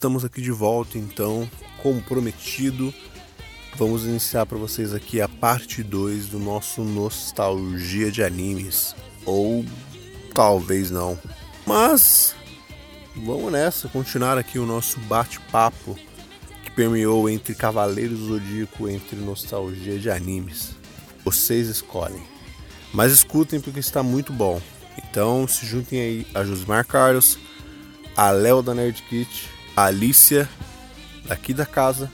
Estamos aqui de volta então, como prometido. Vamos iniciar para vocês aqui a parte 2 do nosso Nostalgia de Animes. Ou talvez não. Mas vamos nessa, continuar aqui o nosso bate-papo que permeou entre Cavaleiros do Zodíaco, entre nostalgia de animes. Vocês escolhem. Mas escutem porque está muito bom. Então se juntem aí a Josmar Carlos, a Léo da Nerd Kit, a Alicia daqui da casa,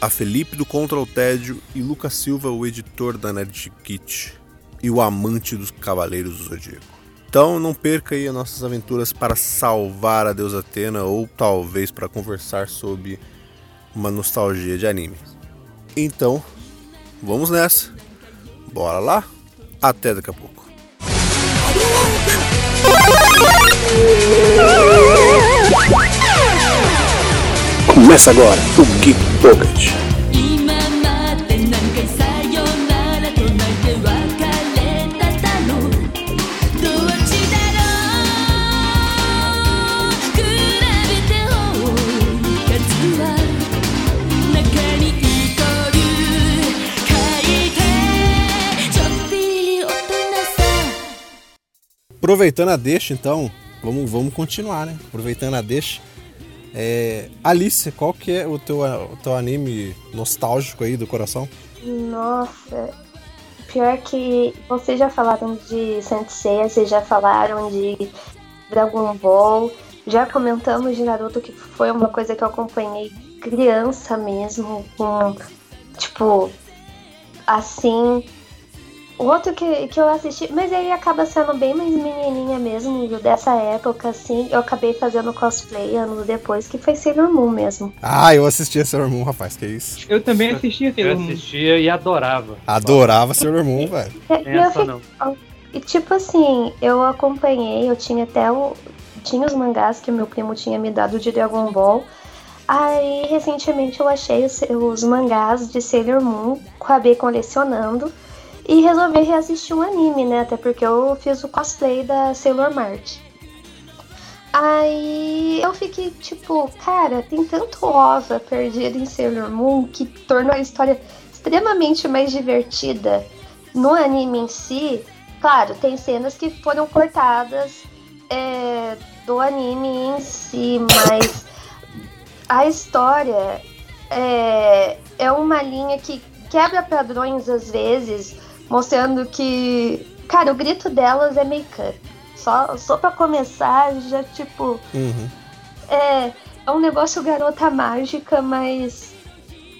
a Felipe do Contra o Tédio e Lucas Silva, o editor da Nerd Kit e o amante dos Cavaleiros do Zodíaco. Então não perca aí as nossas aventuras para salvar a deusa Atena ou talvez para conversar sobre uma nostalgia de anime. Então, vamos nessa. Bora lá? Até daqui a pouco. Começa agora o Geek Pocket. Aproveitando a deixa, então, vamos, vamos continuar, né? Aproveitando a deixa. É, Alice, qual que é o teu, o teu anime nostálgico aí do coração? Nossa, pior que vocês já falaram de Saint Seiya, vocês já falaram de Dragon Ball, já comentamos de Naruto, que foi uma coisa que eu acompanhei criança mesmo, com, tipo, assim. O outro que, que eu assisti, mas aí acaba sendo bem mais menininha mesmo, dessa época, assim, eu acabei fazendo cosplay anos depois, que foi Sailor Moon mesmo. Ah, eu assistia Sailor Moon, rapaz, que isso. Eu também assistia Eu Sailor Moon. assistia e adorava. Adorava Sailor Moon, velho. Eu fiquei- não. E tipo assim, eu acompanhei, eu tinha até o. Tinha os mangás que meu primo tinha me dado de Dragon Ball. Aí recentemente eu achei os, os mangás de Sailor Moon, acabei colecionando e resolvi reassistir um anime, né? Até porque eu fiz o cosplay da Sailor Mart. Aí eu fiquei tipo, cara, tem tanto ova perdido em Sailor Moon que tornou a história extremamente mais divertida no anime em si, claro, tem cenas que foram cortadas é, do anime em si, mas a história é, é uma linha que quebra padrões às vezes, mostrando que, cara, o grito delas é make-up. Só, só pra começar, já tipo. Uhum. É, é um negócio garota mágica, mas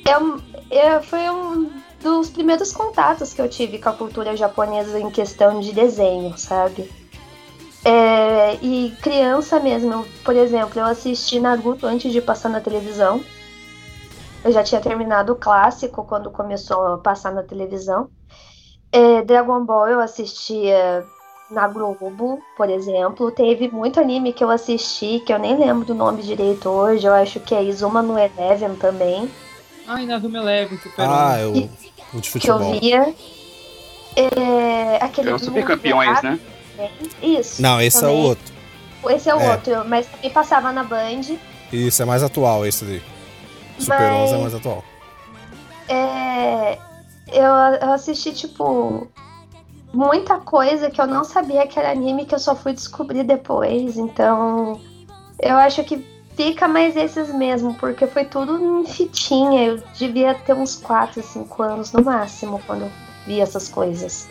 é, um- é- foi um dos primeiros contatos que eu tive com a cultura japonesa em questão de desenho, sabe? É, e criança mesmo, eu, por exemplo, eu assisti Naruto antes de passar na televisão. Eu já tinha terminado o clássico quando começou a passar na televisão. É, Dragon Ball eu assistia na Globo, por exemplo. Teve muito anime que eu assisti, que eu nem lembro do nome direito hoje. Eu acho que é Izuma no Eleven também, Ai, Nazuma Eleven, Super Ah, um. eu, o de que eu futebol. via. É, aquele É o Super Campeões, né? Isso. Não, esse é também. o outro. Esse é o É. outro, mas também passava na Band. Isso é mais atual, esse daí. Super Mas- 11 é mais atual. É, eu, eu assisti, tipo, muita coisa que eu não sabia que era anime que eu só fui descobrir depois. Então, eu acho que fica mais esses mesmo, porque foi tudo em fitinha. Eu devia ter uns 4, 5 anos no máximo quando eu vi essas coisas.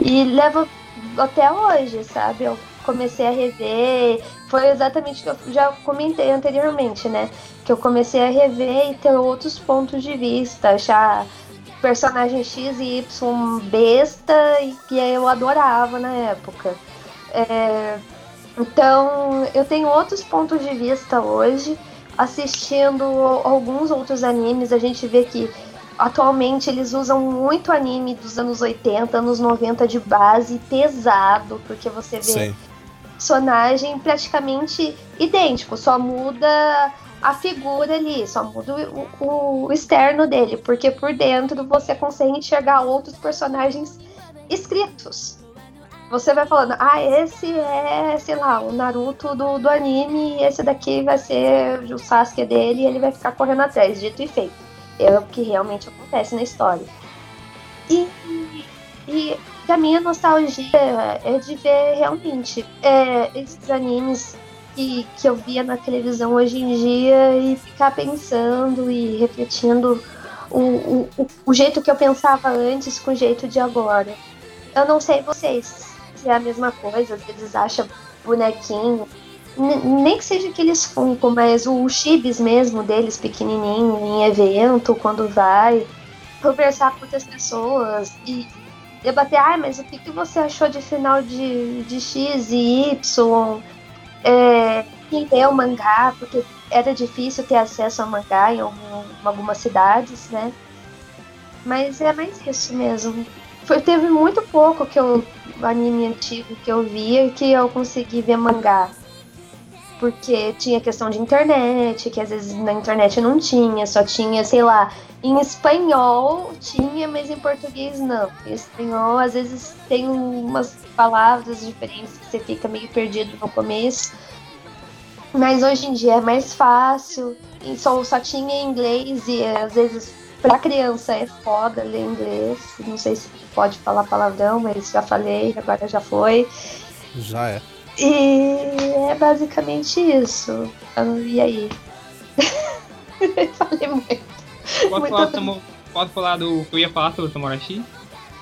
E levo até hoje, sabe? Eu comecei a rever. Foi exatamente o que eu já comentei anteriormente, né? que eu comecei a rever e ter outros pontos de vista, achar personagem X e Y besta e que eu adorava na época. É, então eu tenho outros pontos de vista hoje, assistindo alguns outros animes, a gente vê que atualmente eles usam muito anime dos anos 80, anos 90 de base, pesado, porque você vê Sim. personagem praticamente idêntico, só muda a figura ali, só muda o, o externo dele, porque por dentro você consegue enxergar outros personagens escritos. você vai falando, ah, esse é, sei lá, o Naruto do, do anime, esse daqui vai ser o Sasuke dele e ele vai ficar correndo atrás, dito e feito. É o que realmente acontece na história. E, e pra mim a nostalgia é de ver realmente é, esses animes que, que eu via na televisão hoje em dia e ficar pensando e refletindo o, o, o, jeito que eu pensava antes com o jeito de agora. Eu não sei vocês se é a mesma coisa, às vezes acha bonequinho. Nem que seja aqueles Funko, mas o chibis mesmo deles, pequenininho, em evento, quando vai, conversar com outras pessoas e debater, ah, mas o que, que você achou de final de, de X e Y? É, quem leu o mangá, porque era difícil ter acesso ao mangá em algum- algumas cidades, né? Mas é mais isso mesmo. Foi, teve muito pouco que eu, anime antigo que eu via que eu consegui ver mangá. Porque tinha questão de internet, que às vezes na internet não tinha, só tinha, sei lá, em espanhol tinha, mas em português não. Em espanhol, às vezes tem umas palavras diferentes que você fica meio perdido no começo. Mas hoje em dia é mais fácil. E só, só tinha inglês e às vezes pra criança é foda ler inglês. Não sei se pode falar palavrão, mas já falei, agora já foi. Já é. E é basicamente isso. Ah, E aí? Falei muito. Posso Muito falar. Samu- posso falar do que eu ia falar sobre o Samurai X?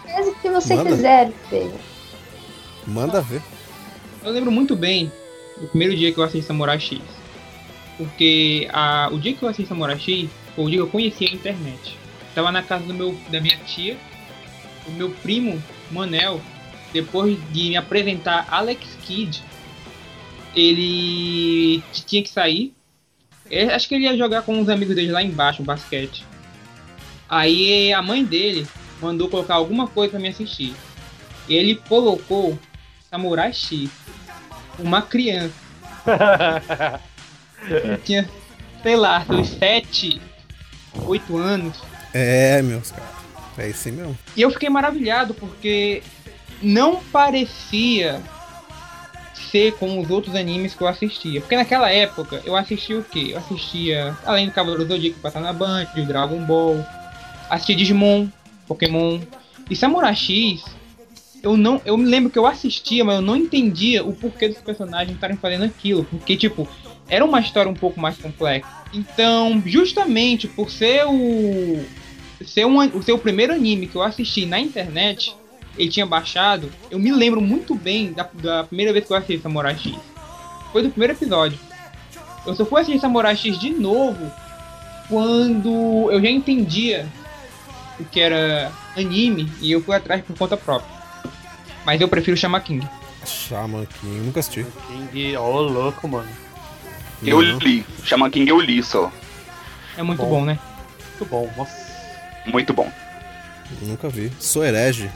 Faz o que você Manda. quiser, filho. Manda ver. Eu lembro muito bem do primeiro dia que eu assisti Samurai X. Porque a, o dia que eu assisti Samurai X foi o dia que eu conheci a internet. Tava na casa do meu, da minha tia, o meu primo, Manel, depois de me apresentar Alex Kidd, ele tinha que sair. Eu acho que ele ia jogar com uns amigos dele lá embaixo, basquete. Aí a mãe dele mandou colocar alguma coisa pra me assistir. Ele colocou Samurai X. Uma criança. tinha, sei lá, seus 7, 8 anos. É, meus caras. É isso mesmo. E eu fiquei maravilhado porque não parecia ser como os outros animes que eu assistia. Porque naquela época eu assistia o quê? Eu assistia, além do Cavaleiro Zodíaco que passava na Band, de Dragon Ball, assistia Digimon, Pokémon. E Samurai X, eu não. Eu me lembro que eu assistia, mas eu não entendia o porquê dos personagens estarem fazendo aquilo. Porque, tipo, era uma história um pouco mais complexa. Então, justamente por ser o. Ser um, o seu primeiro anime que eu assisti na internet, ele tinha baixado. Eu me lembro muito bem da, da primeira vez que eu assisti Samurai X. Foi do primeiro episódio. Eu só fui assistir Samurai X de novo quando eu já entendia o que era anime e eu fui atrás por conta própria. Mas eu prefiro chamar King. Shaman King, nunca assisti. King, ô louco, mano. Eu Não. li. Chama King eu li só. É muito Bom. bom, né? Muito bom, nossa. Muito bom. Nunca vi. Sou herege.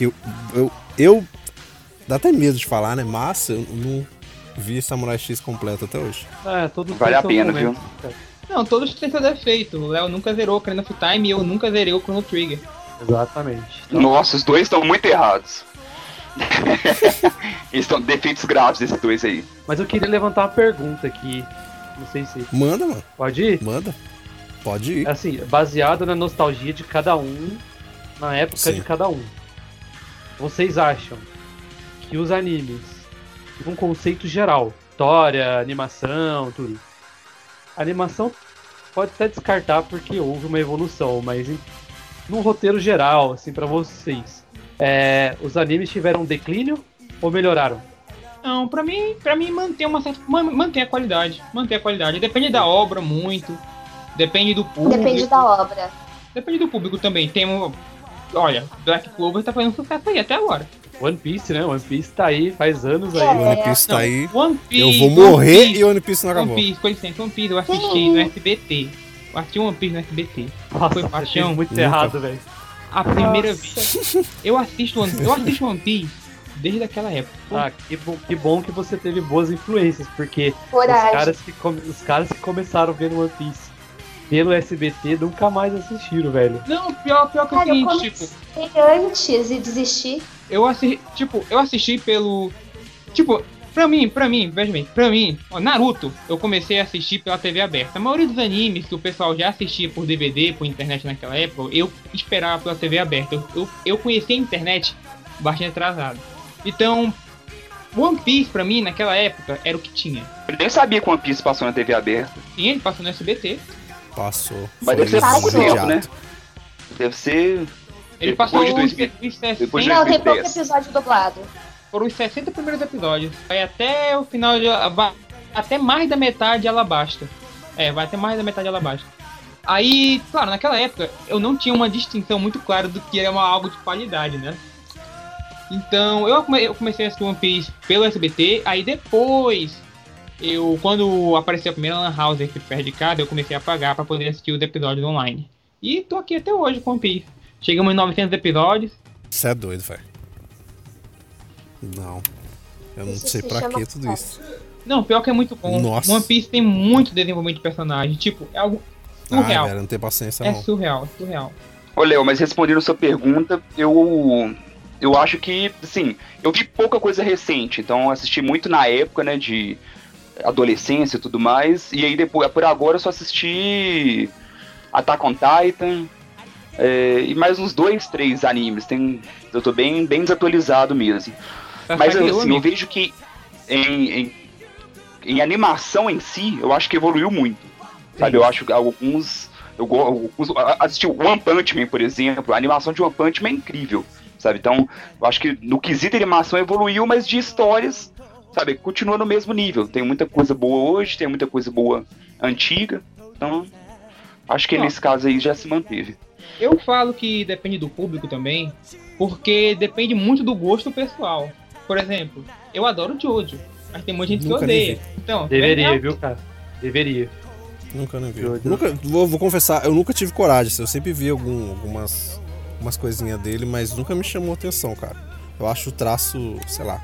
Que eu, eu. eu- Dá até medo de falar, né? Mas eu não vi Samurai X completo até hoje. É, todo Vale a pena, viu? Não, todos têm seu defeito. O Léo nunca zerou o Ocarina of Time e eu nunca zerei o Chrono Trigger. Exatamente. Então, Nossa, os dois estão muito errados. Eles estão defeitos graves, esses dois aí. Mas eu queria levantar uma pergunta aqui. Não sei se Manda, mano. pode ir. Manda. Pode ir. Assim, baseado na nostalgia de cada um, na época Sim. de cada um. Vocês acham que os animes, num conceito geral, história, animação, tudo. A animação pode até descartar porque houve uma evolução, mas em, num roteiro geral, assim, pra vocês, é, os animes tiveram um declínio ou melhoraram? Não, pra mim, pra mim mantém uma certa. man- Mantém a qualidade. Mantém a qualidade. Depende da obra muito. Depende do público. Depende da obra. Depende do público também. Tem um. Olha, Black Clover tá fazendo sucesso aí até agora. One Piece, né? One Piece tá aí faz anos aí. É. One Piece tá Não, aí. One Piece. Eu vou One morrer Piece, e One Piece não One acabou. Piece, com licença, One Piece eu assisti no SBT. Eu assisti One Piece no SBT. Nossa, Foi paixão. muito Nunca. errado, velho. A primeira Nossa. vez. Eu assisto One, eu assisto One Piece desde aquela época. Ah, que bom, que bom que você teve boas influências, porque os caras, que os caras que começaram vendo One Piece pelo SBT nunca mais assistiram, velho. Não, pior, pior que o Cara, eu seguinte, tipo, comecei antes e desisti. eu assisti, tipo, eu assisti pelo. Tipo, pra mim, pra mim, veja bem, pra mim, ó, Naruto, eu comecei a assistir pela TV aberta. A maioria dos animes que o pessoal já assistia por DVD, por internet naquela época, eu esperava pela TV aberta. Eu, eu, eu conhecia a internet bastante atrasado. Então, One Piece pra mim, naquela época, era o que tinha. Eu nem sabia que One Piece passou na TV aberta. Sim, ele passou no SBT. Passou. Mas deve ser pouco tempo, né? Deve ser. Ele Depois passou de os, 2000, os 60, depois de Não, tem 2010. pouco episódio dublado. foram os 60 primeiros episódios. Vai até o final de. Até mais da metade de Alabasta. É, vai até mais da metade de Alabasta. Aí, claro, naquela época eu não tinha uma distinção muito clara do que era uma, algo de qualidade, né? Então eu comecei a assistir One Piece pelo SBT, aí depois eu, quando apareceu a primeira Lan House aqui perto de casa, eu comecei a pagar pra poder assistir os episódios online. E tô aqui até hoje com One Piece. Chegamos em 900 episódios. Você é doido, velho. Não. Eu não Isso sei se pra que tudo isso. Não, pior que é muito bom. Nossa. One Piece tem muito desenvolvimento de personagem. Tipo, é algo Ah, surreal. velho, não tem paciência é não. surreal, surreal. Ô, Léo, mas respondendo a sua pergunta, eu. Eu acho que, assim, eu vi pouca coisa recente, então eu assisti muito na época, né, de adolescência e tudo mais, e aí depois, por agora, eu só assisti Attack on Titan, é, e mais uns dois, três animes, tem, eu tô bem, bem desatualizado mesmo. Tá Mas saindo, assim, eu vejo que em, em, em animação em si, eu acho que evoluiu muito. Sabe, eu acho que alguns. Eu alguns- assisti One Punch Man, por exemplo, a animação de One Punch Man é incrível. Sabe? Então, eu acho que no quesito animação evoluiu, mas de histórias, sabe, continua no mesmo nível. Tem muita coisa boa hoje, tem muita coisa boa antiga. Então, acho que Ó. nesse caso aí já se manteve. Eu falo que depende do público também, porque depende muito do gosto pessoal. Por exemplo, eu adoro Jojo, mas tem muita gente Nunca que nem odeia. Então, Deveria, é- viu, cara? Deveria. Nunca nem vi. Nunca, vou, vou confessar, eu nunca tive coragem. Eu sempre vi algum, algumas umas coisinhas dele, mas nunca me chamou atenção, cara. Eu acho o traço, sei lá.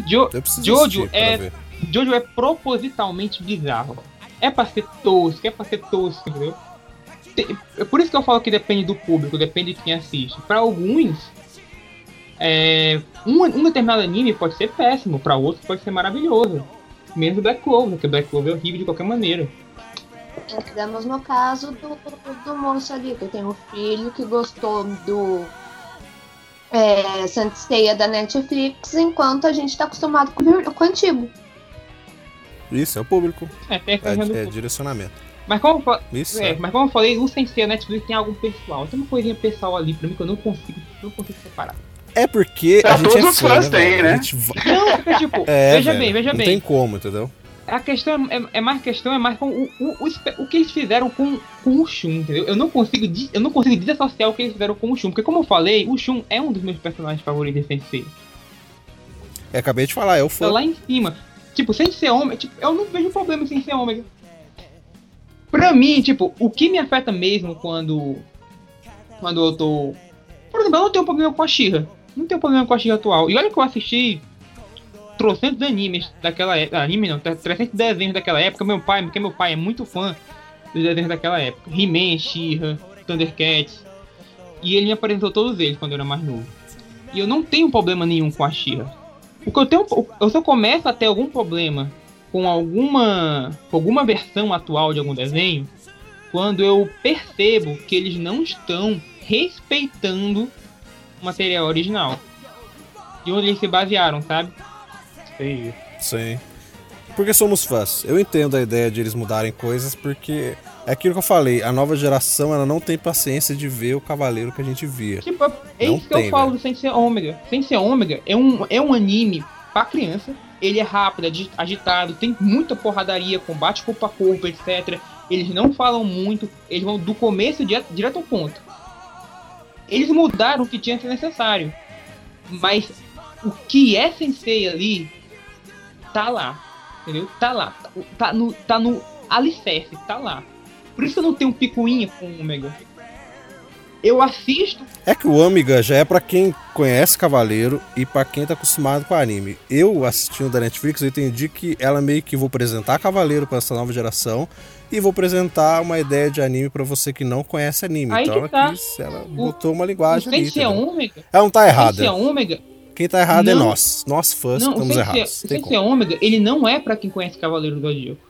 Porque Jo- Jojo é-. Jojo é propositalmente bizarro. É pra ser tosco, é pra ser tosco, entendeu? Te- É por isso que eu falo que depende do público, depende de quem assiste. Pra alguns, é, um, um determinado anime pode ser péssimo, pra outros pode ser maravilhoso. Mesmo Black Clover, que Black Clover é horrível de qualquer maneira. Entramos no caso do, do moço ali, que tem um filho que gostou do é, Saint Seiya da Netflix, enquanto a gente tá acostumado com, o vir- com o antigo. Isso, é o público. É, tem a É, é direcionamento. Mas como, Isso. é, É. mas como eu falei, o Sensei a Netflix tem algo pessoal. Tem uma coisinha pessoal ali pra mim que eu não consigo, não consigo separar. É porque É, a gente todos é os fã, fãs né, têm, né? A gente Não, porque tipo, É, veja velho, bem, veja não bem. tem como, entendeu? A questão é, é mais questão, é mais com o, o, o, o que eles fizeram com, com o Shun, entendeu? Eu não consigo eu não consigo desassociar o que eles fizeram com o Shun, porque como eu falei, o Shun é um dos meus personagens favoritos de Sensei. É, acabei de falar, é o Tá fã. lá em cima. Tipo, sem ser homem, tipo, eu não vejo problema sem ser ômega. Pra mim, tipo, o que me afeta mesmo quando. Quando eu tô. Por exemplo, eu não tenho problema com a Shira. Não tenho problema com a Shira atual. E olha que eu assisti trocentos animes daquela época. Anime não, 300 desenhos daquela época. Meu pai, porque meu pai é muito fã dos desenhos daquela época. He-Man, She-Ra, Thundercats. E ele me apresentou todos eles quando eu era mais novo. E eu não tenho problema nenhum com a She-Ra. O que eu tenho. Eu só começo a ter algum problema com alguma. com alguma versão atual de algum desenho quando eu percebo que eles não estão respeitando o material original. De onde eles se basearam, sabe? Entendi. Sim. Porque somos fãs. Eu entendo a ideia de eles mudarem coisas, porque é aquilo que eu falei, a nova geração ela não tem paciência de ver o cavaleiro que a gente via. Tipo, é Não isso que eu tem, falo velho. do Sensei Ômega. Sensei Ômega é um, é um anime pra criança. Ele é rápido, é agi- agitado, tem muita porradaria, combate corpo a corpo, etc. Eles não falam muito, eles vão do começo direto, direto ao ponto. Eles mudaram o que tinha que ser necessário. Mas o que é Sensei ali, tá lá. Entendeu? Tá lá. Tá, no, tá no alicerce, tá lá. Por isso eu não tenho picuinha com o Ômega. eu assisto. É que o Ômega já é pra quem conhece Cavaleiro e pra quem tá acostumado com anime. Eu assistindo da Netflix, eu entendi que ela meio que vou apresentar Cavaleiro pra essa nova geração e vou apresentar uma ideia de anime pra você que não conhece anime. Aí então que ela tá. quis, ela botou uma linguagem o ali. Sensei entendeu? Ômega. Ela não tá o errada. Sensei Ômega. Quem tá errado é Não. nós. Nós fãs Não, o estamos Sensei, errados. o Tem Sensei como. Ômega, ele não é pra quem conhece Cavaleiro do Zodíaco.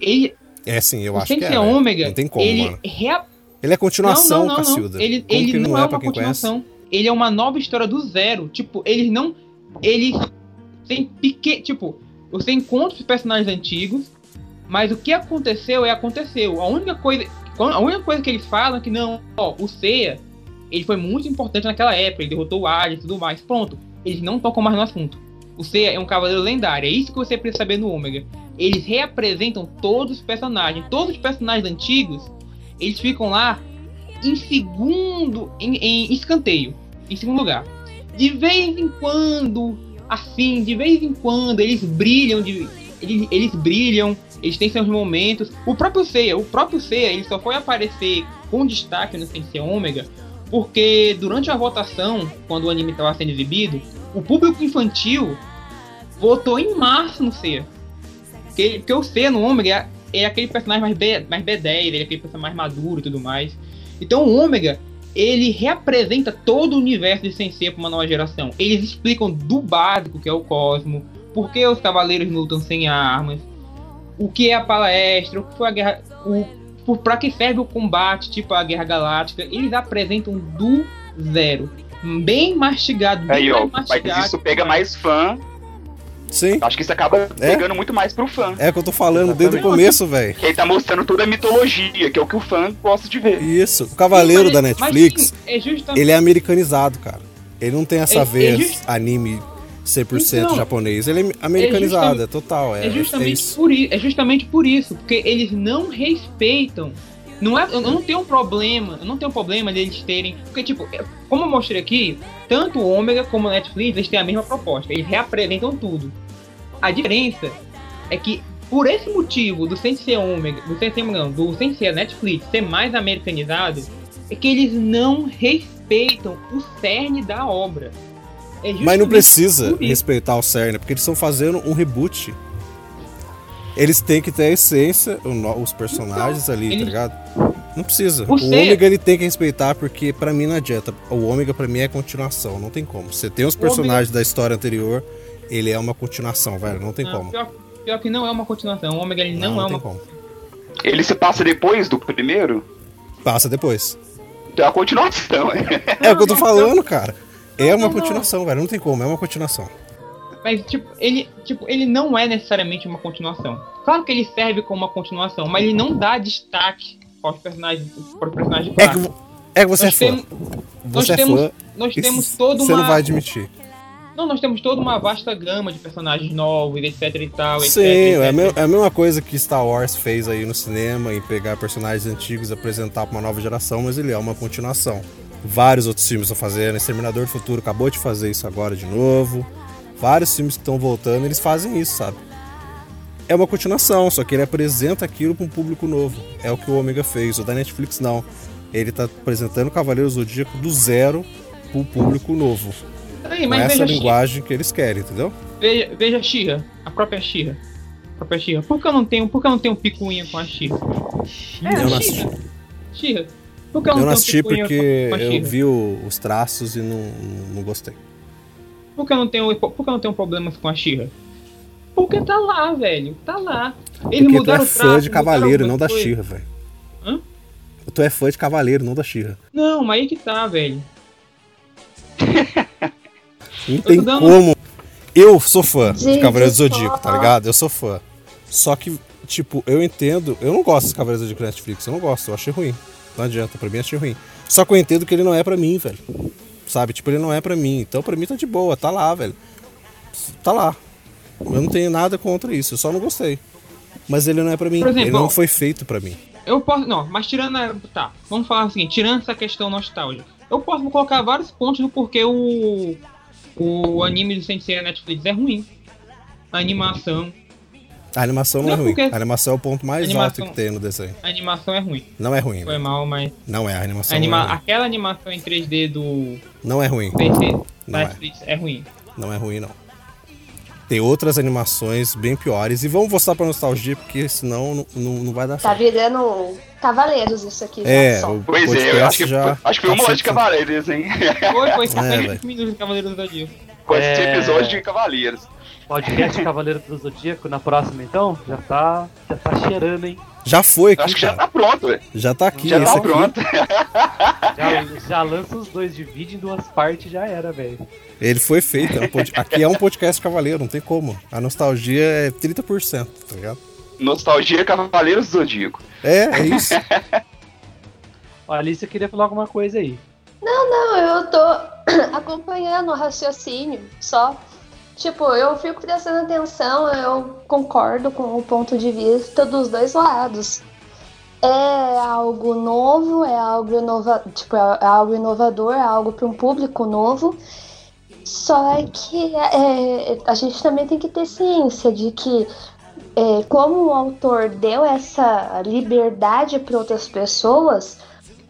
Ele, É sim, eu o acho que é. Ômega, Não tem como, ele mano. rea- Ele é continuação, não, não, não, Cacilda. Ele, ele não, é, pra uma quem conhece? continuação. Ele é uma nova história do zero. Tipo, eles não. Eles têm pequeno. Tipo, você encontra os personagens antigos, mas o que aconteceu é aconteceu. A única coisa. A única coisa que eles falam é que não, ó, o Seiya, ele foi muito importante naquela época, ele derrotou o Hades e tudo mais. Pronto. Eles não tocam mais no assunto. O Seiya é um cavaleiro lendário, é isso que você precisa saber no Ômega. Eles reapresentam todos os personagens. Todos os personagens antigos, eles ficam lá em segundo, em, em escanteio, em segundo lugar. De vez em quando, assim, de vez em quando, eles brilham, de, eles, eles brilham, eles têm seus momentos. O próprio Seiya, o próprio Seiya, ele só foi aparecer com destaque no Sensei Ômega, porque durante a votação, quando o anime estava sendo exibido, o público infantil votou em março no Seiya. Porque, porque o Seiya no Ômega é, aquele personagem mais, B, mais B10, ele é aquele personagem mais maduro e tudo mais. Então o Ômega, ele representa todo o universo de Sensei para uma nova geração. Eles explicam do básico, que é o cosmo, por que os cavaleiros lutam sem armas, o que é a palestra, o que foi a guerra, o por para que serve o combate, tipo a Guerra Galáctica. Eles apresentam do zero. Bem mastigado, bem Aí, ó, mais mas mastigado. isso pega mais fã. Sim. Acho que isso acaba É? pegando muito mais pro fã. É o que eu tô falando desde o começo, velho. Que ele tá mostrando toda a mitologia, que é o que o fã gosta de ver. Isso. O Cavaleiro Sim, da mas- Netflix, mas, sim, é justamente ele é americanizado, cara. Ele não tem essa É- é vez just- anime 100% Então, japonês. Ele é americanizado, é, total. É, É justamente, isso. por isso, é justamente por isso, porque eles não respeitam. Não é, eu não tenho um problema, eu não tenho um problema deles terem. Porque, tipo, é- como eu mostrei aqui, tanto o Ômega como o Netflix eles têm a mesma proposta, eles reapresentam tudo. A diferença é que, por esse motivo do Sensei Ômega, do Sensei, não, do Sensei Netflix ser mais americanizado, é que eles não respeitam o cerne da obra. É Mas não precisa respeitar o CERN, porque eles estão fazendo um reboot. Eles têm que ter a essência, os personagens ali, eles- tá ligado? Não precisa. O O, Ômega ele tem que respeitar, porque pra mim não adianta. O Ômega pra mim é continuação, não tem como. Você tem os Ômega- personagens da história anterior, ele é uma continuação, velho, não tem Não, como. Pior, pior que não é uma continuação. O Ômega ele não, é tem uma como. Ele se passa depois do primeiro? Passa depois. Então é a continuação. É o que eu tô não, falando, cara. É uma não, não. continuação, velho, não tem como, é uma continuação. Mas, tipo, ele, tipo, ele não é necessariamente uma continuação. Claro que ele serve como uma continuação, mas ele não dá destaque aos personagens, para os personagens É que, é que você nós é fã. temos, nós Você é temos, fã. nós temos toda Você uma... não vai admitir. Não, nós temos toda uma vasta gama de personagens novos, etc e tal, etc, Sim, etc. é me- é a mesma coisa que Star Wars fez aí no cinema, em pegar personagens antigos e apresentar pra uma nova geração, mas ele é uma continuação. Vários outros filmes estão fazendo, Exterminador do Futuro acabou de fazer isso agora de novo. Vários filmes que estão voltando, eles fazem isso, sabe? É uma continuação, só que ele apresenta aquilo para um público novo. É o que o Omega fez. O da Netflix não. Ele tá apresentando o Cavaleiro Zodíaco do zero pro público novo. Aí, mas essa linguagem que eles querem, entendeu? veja, veja a Shira, a própria Shira. A própria Shira. Por que eu não tenho, por que eu não tenho picuinha com a Shira? É, eu não a eu não, assisti porque eu vi o- os traços e não, não gostei. Por que eu não tenho, por eu não tenho problemas com a Shira? Porque tá lá, velho. Tá lá. Eles Porque tu mudaram é o fã traço, de Cavaleiro, não da. Xirra, velho. Hã? Tu é fã de Cavaleiro, não da Xirra. Não, mas aí que tá, velho. Não tem dando- como. Eu sou fã de Gente, Cavaleiro do Zodíaco, tá ligado? Eu sou fã. Só que, tipo, eu entendo. Eu não gosto de Cavaleiros do Zodíaco Netflix. Eu não gosto, eu achei ruim. Não adianta, pra mim achei ruim. Só que eu entendo que ele não é pra mim, velho. Sabe? Tipo, ele não é pra mim. Então pra mim tá de boa, tá lá, velho. Tá lá. Eu não tenho nada contra isso, eu só não gostei. Mas ele não é pra mim. Exemplo, ele não foi feito pra mim. Eu posso. Não, mas tirando a. Tá, vamos falar assim, tirando essa questão nostálgica. Eu posso colocar vários pontos do porquê o. O anime do Sensei na Netflix é ruim. A animação. A animação não, Não, é ruim. porque- A animação é o ponto mais Animação- alto que tem no desenho. A animação é ruim. Não é ruim, Foi velho. mal, mas. Não é, a animação Anima... não, é ruim. Aquela animação em 3D do não é ruim. PC Não é. Netflix é ruim. Não é ruim, não. Tem outras animações bem piores. E vamos voltar pra nostalgia, porque senão não, não, não vai dar Tá certo. virando Cavaleiros isso aqui já É, só. o Pois é, eu acho que, já acho que foi tá uma hora de Cavaleiros, hein? Foi, foi É, 50 velho. minutos de Cavaleiro do. Com esse É. episódio de Cavaleiros. Podcast Cavaleiro do Zodíaco na próxima, então? Já tá, já tá cheirando, hein? Já foi Eu aqui, acho que já cara. tá pronto, velho. Já tá aqui. Já esse tá aqui. pronto. Já, já lança os dois, divide em duas partes já era, velho. Ele foi feito. é um pod- Aqui é um podcast cavaleiro, não tem como. A nostalgia é 30%, tá ligado? Nostalgia Cavaleiros do Zodíaco. É, é isso. Ó, A Alicia queria falar alguma coisa aí. Não, eu tô acompanhando o raciocínio, só. Tipo, eu fico prestando atenção, eu concordo com o ponto de vista dos dois lados. É algo novo, é algo inova, tipo, é algo inovador, é algo para um público novo. Só que é, a gente também tem que ter ciência de que é, como o autor deu essa liberdade para outras pessoas,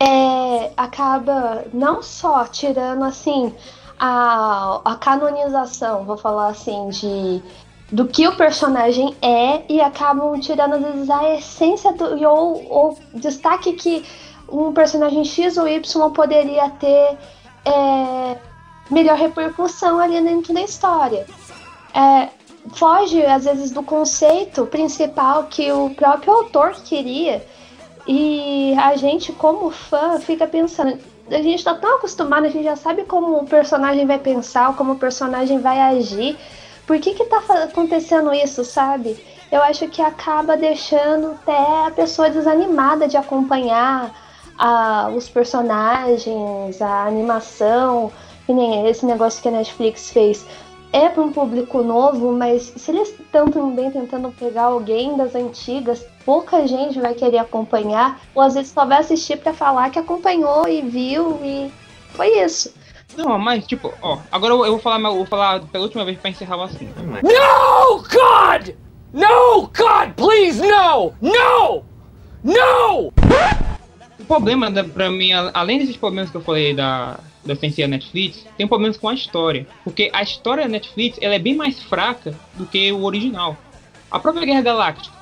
é, acaba não só tirando assim a, a canonização, vou falar assim, de do que o personagem é e acabam tirando às vezes a essência do, ou, ou destaque que um personagem X ou Y poderia ter é, melhor repercussão ali dentro da história. É, foge às vezes do conceito principal que o próprio autor queria e a gente, como fã, fica pensando. A gente tá tão acostumado, a gente já sabe como o personagem vai pensar, como o personagem vai agir. Por que que tá acontecendo isso, sabe? Eu acho que acaba deixando até a pessoa desanimada de acompanhar a, os personagens, a animação, que nem esse negócio que a Netflix fez. É para um público novo, mas se eles estão também tentando pegar alguém das antigas, pouca gente vai querer acompanhar, ou às vezes só vai assistir para falar que acompanhou e viu e foi isso. Não, mas tipo, ó, agora eu eu vou falar, eu vou falar pela última vez pra encerrar o assunto. No, God! No, God, please, no! No! No! O problema da, pra mim, além desses problemas que eu falei da, da sensei da Netflix, tem problemas com a história. Porque a história da Netflix ela é bem mais fraca do que o original. A própria Guerra Galáctica.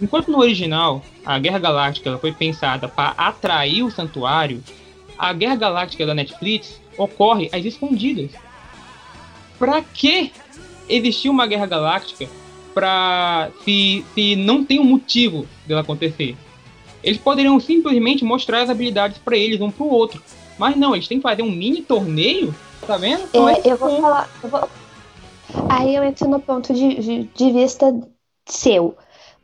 Enquanto no original, a Guerra Galáctica ela foi pensada para atrair o santuário, a Guerra Galáctica da Netflix ocorre às escondidas. Pra que existir uma Guerra Galáctica pra se, se não tem um motivo dela acontecer? Eles poderiam simplesmente mostrar as habilidades pra eles um pro outro. Mas não, eles têm que fazer um mini torneio, tá vendo? Então, É, eu vou falar. eu vou- Aí eu entro no ponto de, de, de vista seu.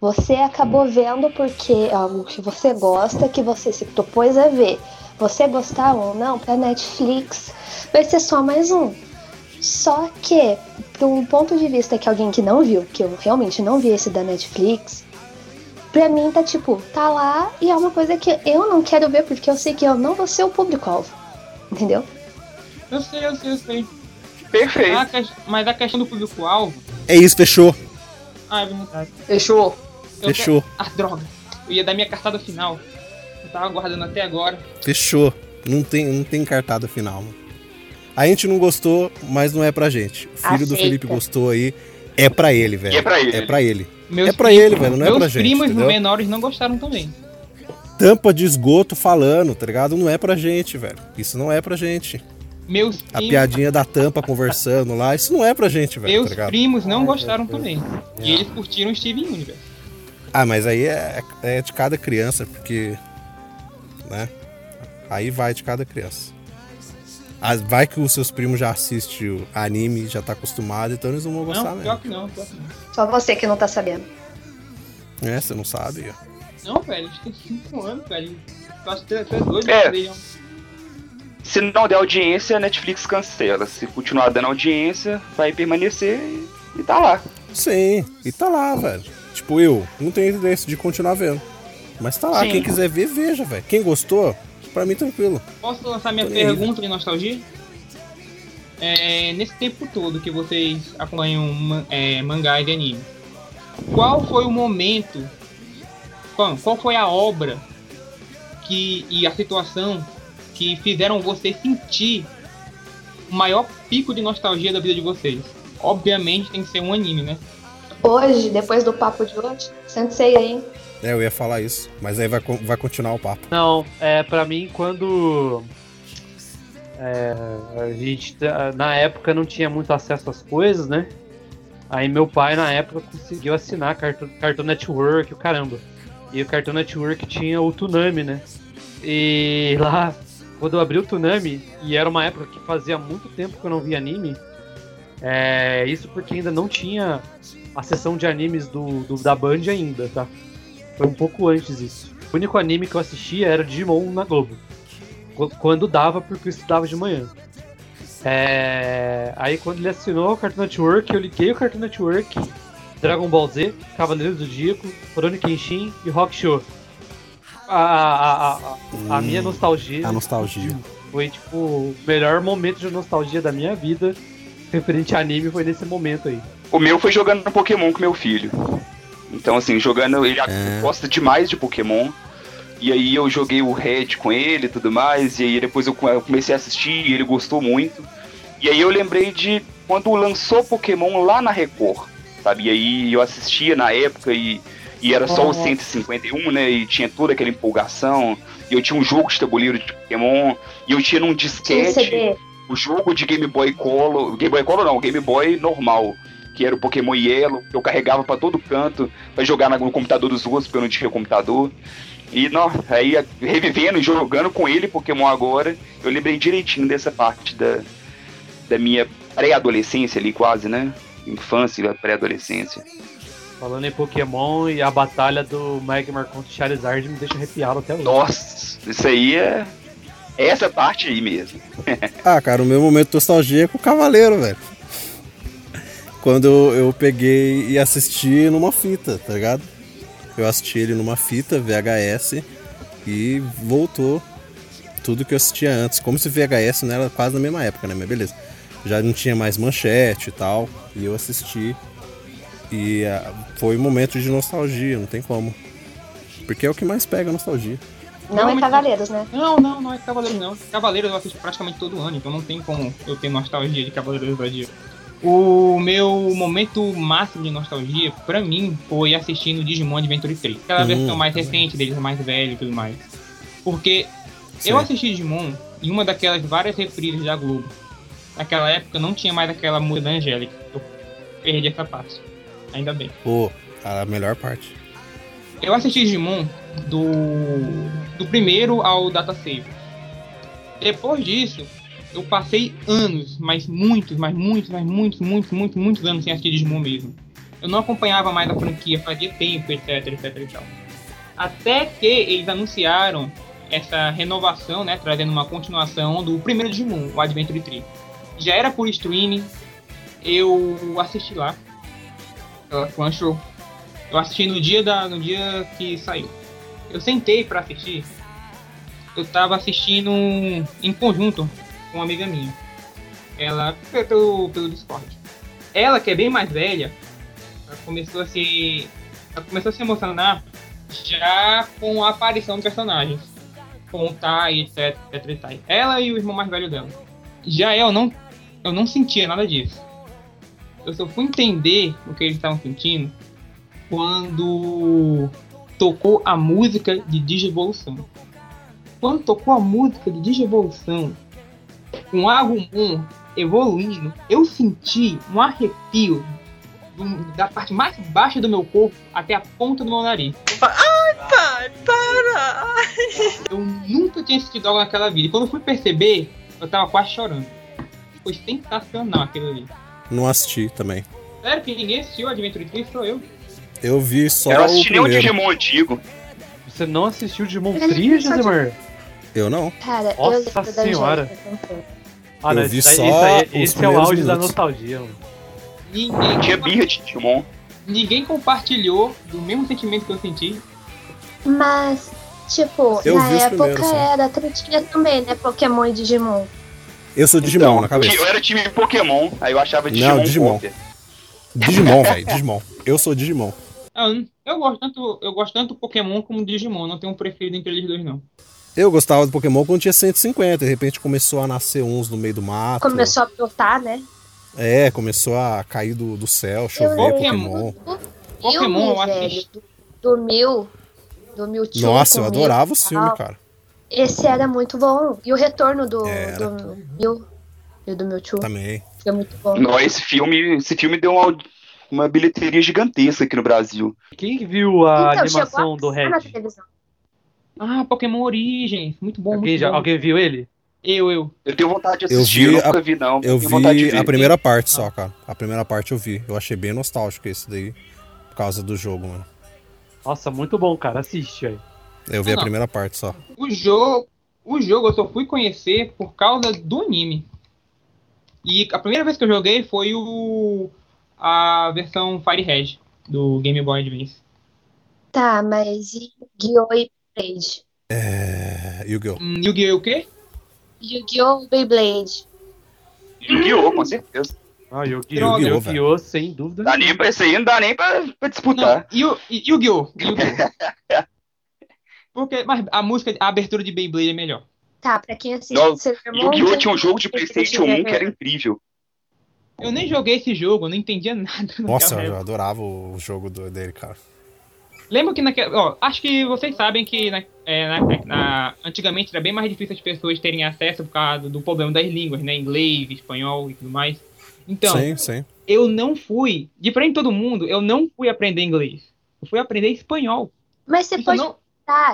Você acabou vendo porque é algo que você gosta, que você se propôs a ver. Você gostar ou não, pra Netflix vai ser só mais um. Só que, de um ponto de vista que alguém que não viu, que eu realmente não vi esse da Netflix, pra mim tá tipo, tá lá e é uma coisa que eu não quero ver porque eu sei que eu não vou ser o público-alvo. Entendeu? Eu sei, eu sei, eu sei. Perfeito. A que- Mas a questão do público-alvo. É isso, fechou. Ah, é verdade. Fechou. Eu Fechou. quero- Ah, droga. Eu ia dar minha cartada final. Eu tava aguardando até agora. Fechou. Não tem, não tem cartada final, mano. A gente não gostou, mas não é pra gente. O filho do Aceita. Felipe gostou aí. É pra ele, velho. E é pra ele. É pra ele. Meus É pra primos- ele, velho, não é meus pra gente, primos entendeu? menores não gostaram também. Tampa de esgoto falando, tá ligado? Não é pra gente, velho. Isso não é pra gente. Meus A primos, piadinha da tampa conversando lá, isso não é pra gente, velho, meus tá primos não gostaram também. E eles curtiram Steven Universe. Ah, mas aí é, é de cada criança, porque. Né? Aí vai de cada criança. Ah, Vai que os seus primos já assistem o anime, já tá acostumado, então eles não vão gostar Não, pior mesmo. que não, pior que não. Só você que não tá sabendo. É, você não sabe. ó. Não, velho, eles têm 5 anos, velho. Que tu é doido, É. velho. Se não der audiência, a Netflix cancela. Se continuar dando audiência, vai permanecer e, e tá lá. Sim, e tá lá, velho. Tipo, eu não tenho interesse de continuar vendo. Mas tá lá, Sim. quem quiser ver, veja, velho. Quem gostou, pra mim tranquilo. Posso lançar minha aí, pergunta de nostalgia? É, nesse tempo todo que vocês acompanham man- é, mangá e anime, qual foi o momento, qual, qual foi a obra que e a situação que fizeram você sentir o maior pico de nostalgia da vida de vocês? Obviamente tem que ser um anime, né? Hoje, depois do papo de hoje, sensei hein? É, eu ia falar isso, mas aí vai, vai continuar o papo. Não, é pra mim quando é, a gente na época não tinha muito acesso às coisas, né? Aí meu pai na época conseguiu assinar Cartoon, Network, o caramba. E o Cartoon Network tinha o Toonami, né? E lá quando eu abri o Toonami e era uma época que fazia muito tempo que eu não via anime. É, isso porque ainda não tinha a sessão de animes do, do- da Band ainda, tá? Foi um pouco antes isso. O único anime que eu assistia era Digimon na Globo. Qu- Quando dava, porque eu estudava de manhã. É, Aí quando ele assinou o Cartoon Network, eu liguei o Cartoon Network, Dragon Ball Z, Cavaleiro do Zodíaco, Rurouni Kenshin e Rock Show. A, a, a, a- a minha nostalgia A nostalgia. foi tipo o melhor momento de nostalgia da minha vida referente a anime foi nesse momento aí. O meu foi jogando Pokémon com meu filho. Então, assim, jogando. Ele É. gosta demais de Pokémon. E aí eu joguei o Red com ele e tudo mais. E aí depois eu come- eu comecei a assistir e ele gostou muito. E aí eu lembrei de quando lançou Pokémon lá na Record. Sabe? E aí eu assistia na época e, e era só o 151, né? E tinha toda aquela empolgação. E eu tinha um jogo de tabuleiro de Pokémon. E eu tinha num Tinha disquete CD. o jogo de Game Boy Color, Game Boy Color não, Game Boy normal, que era o Pokémon Yellow, que eu carregava pra todo canto pra jogar no computador dos outros, porque eu não tinha computador. E não, aí revivendo e jogando com ele Pokémon agora, eu lembrei direitinho dessa parte da, da minha pré-adolescência ali quase, né? Infância, pré-adolescência. Falando em Pokémon e a batalha do Magmar contra o Charizard me deixa arrepiado até hoje. Nossa, isso aí é é essa parte aí mesmo. Ah, cara, o meu momento de nostalgia é com o Cavaleiro, velho. Quando eu, peguei e assisti numa fita, tá ligado? Eu assisti ele numa fita VHS e voltou tudo que eu assistia antes. Como se VHS não era quase na mesma época, né? Mas beleza. Já não tinha mais manchete e tal. E eu assisti. E ah, foi um momento de nostalgia, não tem como. Porque é o que mais pega a nostalgia. Não é mas- Cavaleiros, né? Não, não, não é Cavaleiros não. Cavaleiros eu assisto praticamente todo ano, então não tem como eu ter nostalgia de Cavaleiros do Zodíaco. O meu momento máximo de nostalgia, pra mim, foi assistindo Digimon Adventure 3. Aquela Hum. versão mais recente deles, mais velho e tudo mais. Porque eu Certo. assisti Digimon em uma daquelas várias reprises da Globo. Naquela época não tinha mais aquela música da Angélica. Eu perdi essa parte. Ainda bem. Pô, a melhor parte. Eu assisti Digimon do, do primeiro ao Data Save. Depois disso, eu passei anos, mas muitos, mas muitos, mas muitos, muitos, muitos, muitos anos sem assistir Digimon mesmo. Eu não acompanhava mais a franquia, fazia tempo, etc, etc e tal. Até que eles anunciaram essa renovação, né, trazendo uma continuação do primeiro Digimon, o Adventure 3. Já era por streaming, eu assisti lá, pela Crunchyroll. Eu assisti no dia, da, no dia que saiu. Eu sentei pra assistir. Eu tava assistindo em conjunto uma amiga minha. Ela pelo, pelo Discord. Ela, que é bem mais velha, começou a se. Começou a se emocionar já com a aparição do personagem. Com o Tai, etc, etc, e tal. Ela e o irmão mais velho dela. Já eu não. Eu não sentia nada disso. Eu só fui entender o que eles estavam sentindo quando tocou a música de Digivolução. Quando tocou a música de Digivolução, com o Agumon evoluindo, eu senti um arrepio do- da parte mais baixa do meu corpo até a ponta do meu nariz. Pai, para! Eu nunca tinha sentido algo naquela vida. E quando eu fui perceber, eu tava quase chorando. Foi sensacional aquilo ali. Não assisti também. Sério que ninguém assistiu Adventure 3, sou eu. Eu vi só eu o assisti nem um primeiro. Digimon antigo. Você não assistiu Digimon Ele Tree, só de- Josemar? Eu não. Cara, Nossa eu lembro da senhora. Ah, Eu vi só esse aí- os esse é o primeiros auge da minutos. nostalgia, mano. Ninguém, Tinha birra de Digimon. ninguém compartilhou do mesmo sentimento que eu senti. Mas, tipo, Eu na época primeiros, sim. era tretinha também, né? Pokémon e Digimon. Eu sou Digimon Então, na cabeça. Eu era time Pokémon, aí eu achava Não, Digimon. Digimon. Poker. Digimon, velho. Digimon. Eu sou Digimon. Ah, Eu, eu gosto tanto, eu gosto tanto Pokémon como Digimon, não tenho um preferido entre eles dois, não. Eu gostava do Pokémon quando tinha 150, de repente começou a nascer uns no meio do mato. Começou a brotar, né? É, começou a cair do, do céu, chover Pokémon. Pokémon. Pokémon, eu Filme, assisti. do, do Mil. Do Mewtwo. Nossa, eu adorava e filmes, tal. cara. Esse era muito bom. E o retorno do, Era. do Mew e do Mewtwo Também. foi muito bom. Não, esse filme, esse filme deu uma, uma bilheteria gigantesca aqui no Brasil. Quem viu a Então, animação a do Red? Ah, Pokémon Origins. Muito bom, Alguém, muito já, bom. alguém viu ele? Eu, eu. Eu tenho vontade de Eu assistir, vi eu, a- nunca vi não. Eu tenho vontade de vi ver. a primeira parte só, cara. A primeira parte eu vi. Eu achei bem nostálgico esse daí. Por causa do jogo, mano. Nossa, muito bom, cara. Assiste aí. Eu vi a Não. primeira parte só. O jogo, o jogo eu só fui conhecer por causa do anime. E a primeira vez que eu joguei foi o a versão Fire Red do Game Boy Advance. Tá, mas e Yu-Gi-Oh! e Beyblade? É. Yu-Gi-Oh! Hum, Yu-Gi-Oh! o quê? Yu-Gi-Oh! Beyblade. Yu-Gi-Oh, com certeza. Ah, Yu-Gi-Oh! Yu-Gi-Oh, Yu-Gi-Oh! sem dúvida. Dá nem pra, esse aí não dá nem pra, pra disputar. Yu- Yu-Gi-Oh! Yu-Gi-Oh! Porque, mas a música, a abertura de Beyblade é melhor. Tá, pra quem assiste Yu-Gi-Oh! tinha um jogo de Playstation 1 ver, que era incrível. Eu nem joguei esse jogo, eu não entendia nada. Nossa, eu adorava o jogo do- dele, cara. Lembro que naquela. Ó, acho que vocês sabem que na- é, na- na- na- antigamente era bem mais difícil as pessoas terem acesso por causa do problema das línguas, né? Inglês, espanhol e tudo mais. Então, sim, sim. eu não fui. Diferente de todo mundo, eu não fui aprender inglês. Eu fui aprender espanhol. Mas você Isso pode não-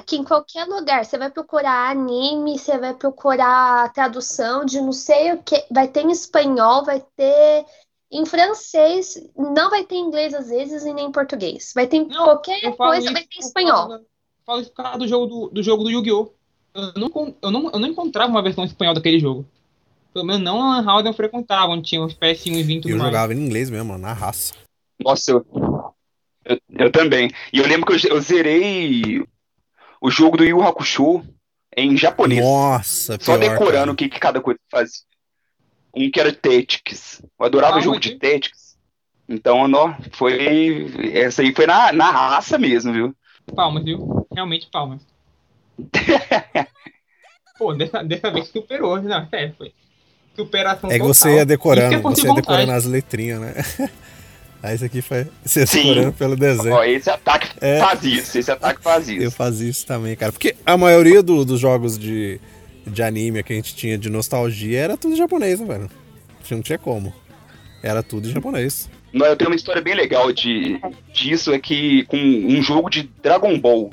que em qualquer lugar você vai procurar anime, você vai procurar tradução de não sei o que, vai ter em espanhol, vai ter em francês, não vai ter inglês às vezes e nem em português. Vai ter em Não, qualquer coisa, isso vai ter espanhol. falo isso por causa do jogo do, do jogo do Yu-Gi-Oh! Eu não, eu, não, eu não encontrava uma versão espanhol daquele jogo. Pelo menos não a Lan House eu frequentava, onde tinha os PS1 e E tudo eu mais. jogava em inglês mesmo, na raça. Nossa, eu, eu, eu também. E eu lembro que eu, eu zerei o jogo do Yu Hakusho em japonês. Nossa, Só pior, decorando cara. o que, que cada coisa fazia. Um que era Tactics. Eu adorava Ah, jogo de Tactics. Então, nó, foi. Essa aí foi na, na raça mesmo, viu? Palmas, viu? Realmente palmas. Pô, dessa, dessa vez superou. Não, sério, foi. Superação É que total. você ia decorando, é você ia decorando as letrinhas, né? Aí isso aqui foi. Você Sim. decorando pelo desenho. Ó, esse ataque É. faz isso, esse ataque faz Eu isso. fazia isso também, cara. Porque a maioria do- dos jogos de, de anime que a gente tinha de nostalgia era tudo japonês, né, velho? Não tinha como. Era tudo japonês. Eu tenho uma história bem legal de, disso, é que com um jogo de Dragon Ball.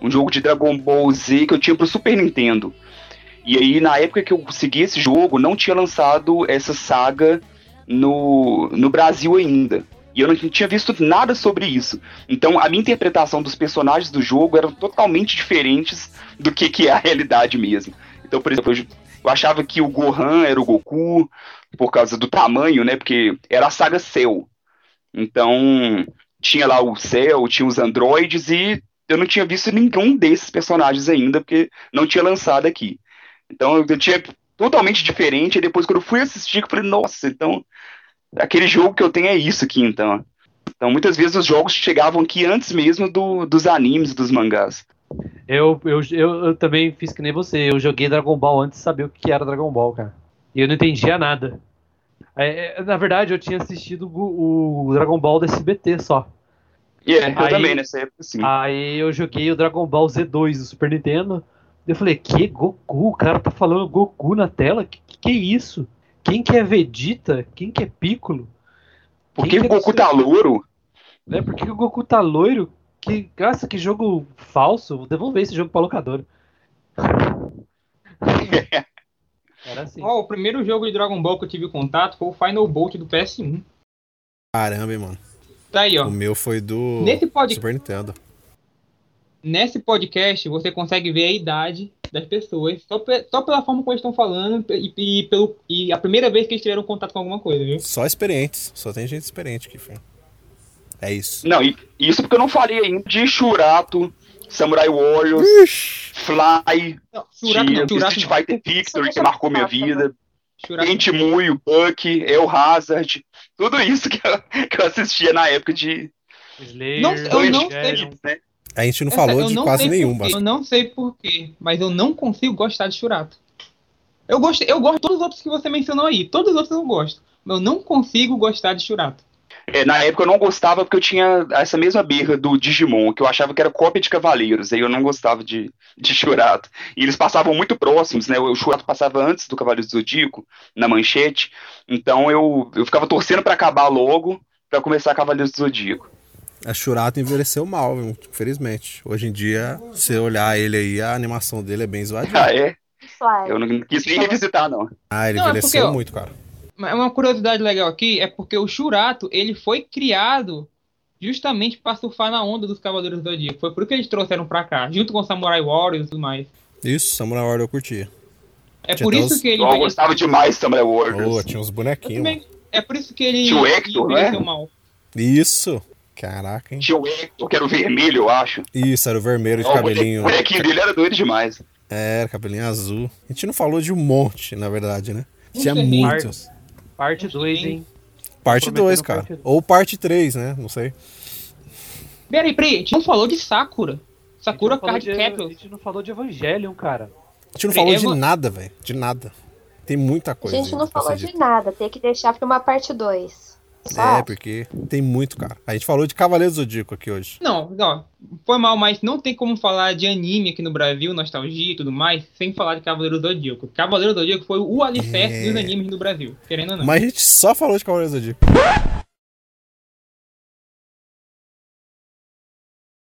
Um jogo de Dragon Ball Z que eu tinha pro Super Nintendo. E aí, na época que eu consegui esse jogo, não tinha lançado essa saga no, no Brasil ainda. E eu não tinha visto nada sobre isso. Então, a minha interpretação dos personagens do jogo eram totalmente diferentes do que, que é a realidade mesmo. Então, por exemplo, eu, achava que o Gohan era o Goku, por causa do tamanho, né? Porque era a saga Cell. Então, tinha lá o Cell, tinha os androides e eu não tinha visto nenhum desses personagens ainda, porque não tinha lançado aqui. Então, eu tinha totalmente diferente, e depois quando eu fui assistir, eu falei, nossa, então, aquele jogo que eu tenho é isso aqui, então. Então, muitas vezes os jogos chegavam aqui antes mesmo do, dos animes, dos mangás. Eu, eu, eu, eu também fiz que nem você. Eu joguei Dragon Ball antes de saber o que era Dragon Ball, cara. E eu não entendia nada. É, é, na verdade, eu tinha assistido o, o Dragon Ball do SBT só. E é, eu Aí- também, nessa época, sim. Aí eu joguei o Dragon Ball Z2 do Super Nintendo. Eu falei, que Goku? O cara tá falando Goku na tela? Que que, que é isso? Quem que é Vegeta? Quem que é Piccolo? Por que quem o é Goku tá louro? Né? Por que o Goku tá loiro? Que, nossa, que jogo falso. Vou devolver esse jogo pra locadora. Era assim. Ó, o primeiro jogo de Dragon Ball que eu tive contato foi o Final Bolt do PS1. Caramba, hein, mano. Tá aí, ó. O meu foi do Nesse pod- Super Nintendo. Nesse podcast você consegue ver a idade das pessoas só, pe- só pela forma como eles estão falando e, e pelo, e a primeira vez que eles tiveram contato com alguma coisa, viu? Só experientes. Só tem gente experiente aqui, filho. É isso. Não, e isso porque eu não falei ainda de Shurato, Samurai Warriors, Ixi. Fly, Não, Churato de não, Street. Fighter Victory, que marcou minha vida, Churato Gente Mui, Buck, El Hazard, tudo isso que eu, que eu assistia na época de, Slayer, Não, eu não né? A gente não Essa falou de não quase sei nenhum, basta. Eu não sei porquê, mas eu não consigo gostar de Churato. Eu gosto, eu gosto de todos os outros que você mencionou aí. Todos os outros eu gosto. Mas eu não consigo gostar de Churato. É, na época eu não gostava porque eu tinha essa mesma birra do Digimon, que eu achava que era cópia de Cavaleiros, aí eu não gostava de, de Churato. E eles passavam muito próximos, né? O Churato passava antes do Cavaleiro do Zodíaco, na manchete, então eu, eu ficava torcendo pra acabar logo, pra começar Cavaleiros do Zodíaco. A Shurato envelheceu mal, infelizmente. Hoje em dia, se olhar ele aí, a animação dele é bem zoadinha. Ah, é? Eu não quis nem revisitar, não. Ah, ele Não, é envelheceu porque, ó, muito, cara. Mas Uma curiosidade legal aqui é porque o Churato, ele foi criado justamente pra surfar na onda dos Cavaleiros do Zodíaco. Foi por isso que eles trouxeram pra cá, junto com o Samurai Warriors e tudo mais. Isso, Samurai Warrior eu curtia. É Tinha por isso os- que ele Eu gostava demais de Samurai Warriors. Oh, tinha uns bonequinhos. Também- É por isso que ele Tinha o Hector, né? mal. Isso. Caraca, hein? Tinha o Hector, que era o vermelho, eu acho. Isso, era o vermelho de Ó, o cabelinho. O bonequinho dele era doido demais. É, cabelinho azul. A gente não falou de um monte, na verdade, né? Tinha muitos. Parte 2, hein? Parte Prometendo 2, cara. parte dois. Ou parte 3, né? Não sei. Peraí, peraí, a gente não falou de Sakura. Sakura a, gente não falou Card de, a gente não falou de Evangelion, cara. A gente não falou de nada, velho. De nada. Tem muita A coisa. gente não falou de nada, tem que deixar pra uma parte 2. É, porque tem muito, cara. A gente falou de Cavaleiro do Zodíaco aqui hoje. Não, ó, foi mal, mas não tem como falar de anime aqui no Brasil, nostalgia e tudo mais, sem falar de Cavaleiro do Zodíaco. Cavaleiro do Zodíaco foi o alicerce É. dos animes no Brasil, querendo ou não. Mas a gente só falou de Cavaleiro do Zodíaco.